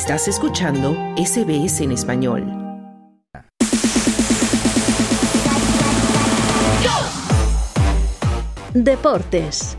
Estás escuchando SBS en español. Deportes.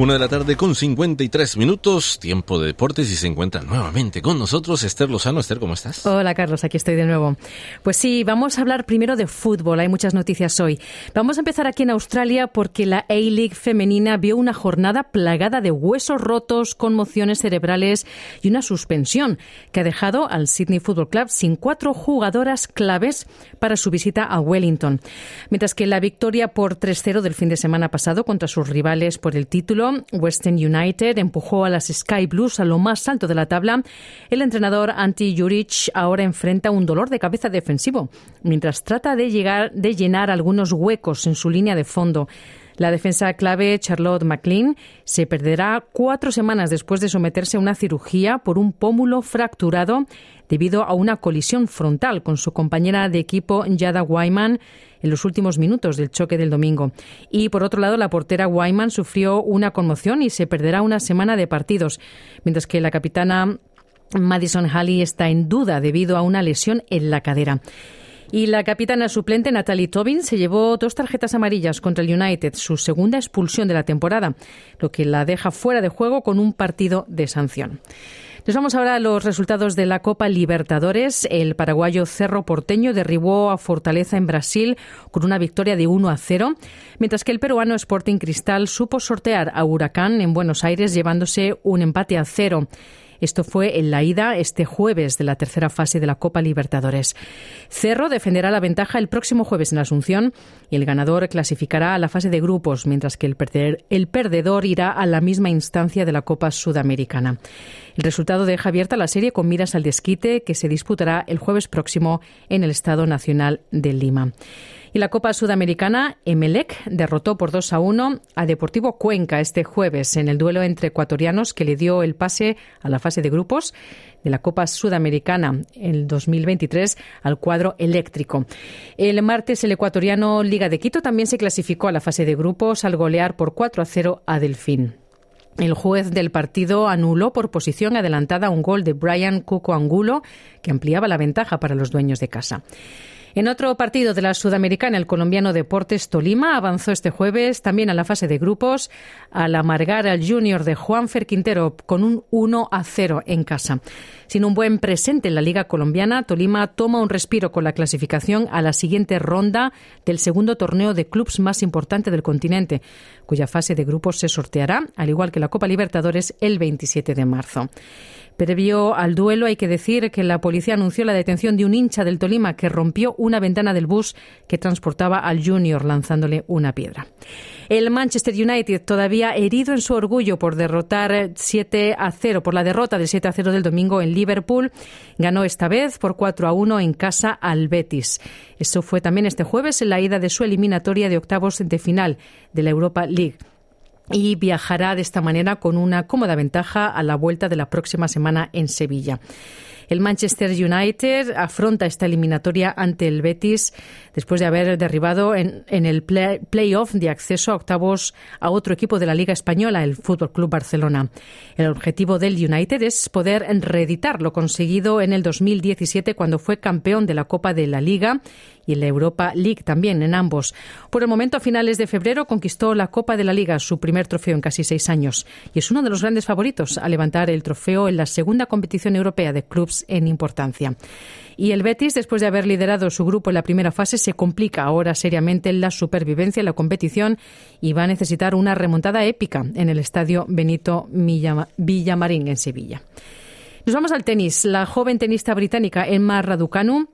Una de la tarde con 53 minutos, tiempo de deportes y se encuentra nuevamente con nosotros Esther Lozano. Esther, ¿cómo estás? Hola Carlos, aquí estoy de nuevo. Pues sí, vamos a hablar primero de fútbol, hay muchas noticias hoy. Vamos a empezar aquí en Australia porque la A-League femenina vio una jornada plagada de huesos rotos, conmociones cerebrales y una suspensión que ha dejado al Sydney Football Club sin cuatro jugadoras claves para su visita a Wellington. Mientras que la victoria por 3-0 del fin de semana pasado contra sus rivales por el título Western United empujó a las Sky Blues a lo más alto de la tabla. El entrenador Antti Juric ahora enfrenta un dolor de cabeza defensivo, mientras trata de, llegar, de llenar algunos huecos en su línea de fondo. La defensa clave Charlotte McLean se perderá cuatro semanas después de someterse a una cirugía por un pómulo fracturado debido a una colisión frontal con su compañera de equipo Yada Wyman en los últimos minutos del choque del domingo. Y por otro lado, la portera Wyman sufrió una conmoción y se perderá una semana de partidos, mientras que la capitana Madison Halley está en duda debido a una lesión en la cadera. Y la capitana suplente Natalie Tobin se llevó dos tarjetas amarillas contra el United, su segunda expulsión de la temporada, lo que la deja fuera de juego con un partido de sanción. Nos vamos ahora a los resultados de la Copa Libertadores. El paraguayo Cerro Porteño derribó a Fortaleza en Brasil con una victoria de 1 a 0, mientras que el peruano Sporting Cristal supo sortear a Huracán en Buenos Aires llevándose un empate a cero. Esto fue en la ida este jueves de la tercera fase de la Copa Libertadores. Cerro defenderá la ventaja el próximo jueves en Asunción y el ganador clasificará a la fase de grupos, mientras que el, perdedor irá a la misma instancia de la Copa Sudamericana. El resultado deja abierta la serie con miras al desquite que se disputará el jueves próximo en el Estado Nacional de Lima. Y la Copa Sudamericana, Emelec derrotó por 2 a 1 a Deportivo Cuenca este jueves en el duelo entre ecuatorianos que le dio el pase a la fase de grupos de la Copa Sudamericana en 2023 al cuadro eléctrico. El martes el ecuatoriano Liga de Quito también se clasificó a la fase de grupos al golear por 4 a 0 a Delfín. El juez del partido anuló por posición adelantada un gol de Brian Cuco Angulo que ampliaba la ventaja para los dueños de casa. En otro partido de la Sudamericana, el colombiano Deportes Tolima avanzó este jueves también a la fase de grupos al amargar al Junior de Juanfer Quintero con un 1 a 0 en casa. Sin un buen presente en la Liga Colombiana, Tolima toma un respiro con la clasificación a la siguiente ronda del segundo torneo de clubes más importante del continente, cuya fase de grupos se sorteará, al igual que la Copa Libertadores, el 27 de marzo. Previo al duelo, hay que decir que la policía anunció la detención de un hincha del Tolima que rompió una ventana del bus que transportaba al Junior lanzándole una piedra. El Manchester United, todavía herido en su orgullo por derrotar 7 a 0, por la derrota de 7 a 0 del domingo en Liverpool, ganó esta vez por 4 a 1 en casa al Betis. Eso fue también este jueves en la ida de su eliminatoria de octavos de final de la Europa League y viajará de esta manera con una cómoda ventaja a la vuelta de la próxima semana en Sevilla. El Manchester United afronta esta eliminatoria ante el Betis después de haber derribado en, el playoff de acceso a octavos a otro equipo de la Liga Española, el Fútbol Club Barcelona. El objetivo del United es poder reeditar lo conseguido en el 2017 cuando fue campeón de la Copa de la Liga y la Europa League también en ambos. Por el momento, a finales de febrero, conquistó la Copa de la Liga, su primer trofeo en casi seis años, y es uno de los grandes favoritos a levantar el trofeo en la segunda competición europea de clubes en importancia. Y el Betis, después de haber liderado su grupo en la primera fase, se complica ahora seriamente la supervivencia en la competición y va a necesitar una remontada épica en el estadio Benito Villamarín en Sevilla. Nos vamos al tenis. La joven tenista británica Emma Raducanu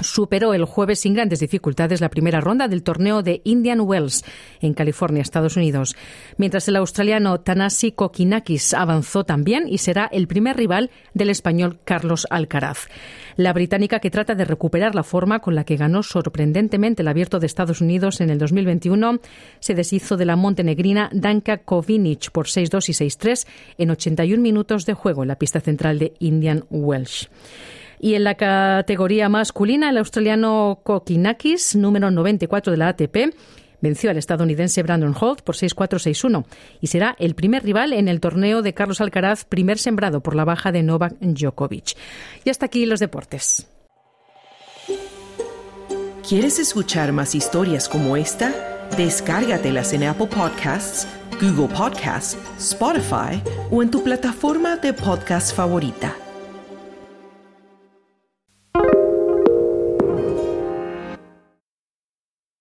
superó el jueves sin grandes dificultades la primera ronda del torneo de Indian Wells en California, Estados Unidos, mientras el australiano Tanasi Kokinakis avanzó también y será el primer rival del español Carlos Alcaraz. La británica que trata de recuperar la forma con la que ganó sorprendentemente el abierto de Estados Unidos en el 2021 se deshizo de la montenegrina Danka Kovinic por 6-2 y 6-3 en 81 minutos de juego en la pista central de Indian Wells. Y en la categoría masculina, el australiano Kokinakis, número 94 de la ATP, venció al estadounidense Brandon Holt por 6-4-6-1 y será el primer rival en el torneo de Carlos Alcaraz, primer sembrado por la baja de Novak Djokovic. Y hasta aquí los deportes. ¿Quieres escuchar más historias como esta? Descárgatelas en Apple Podcasts, Google Podcasts, Spotify o en tu plataforma de podcast favorita.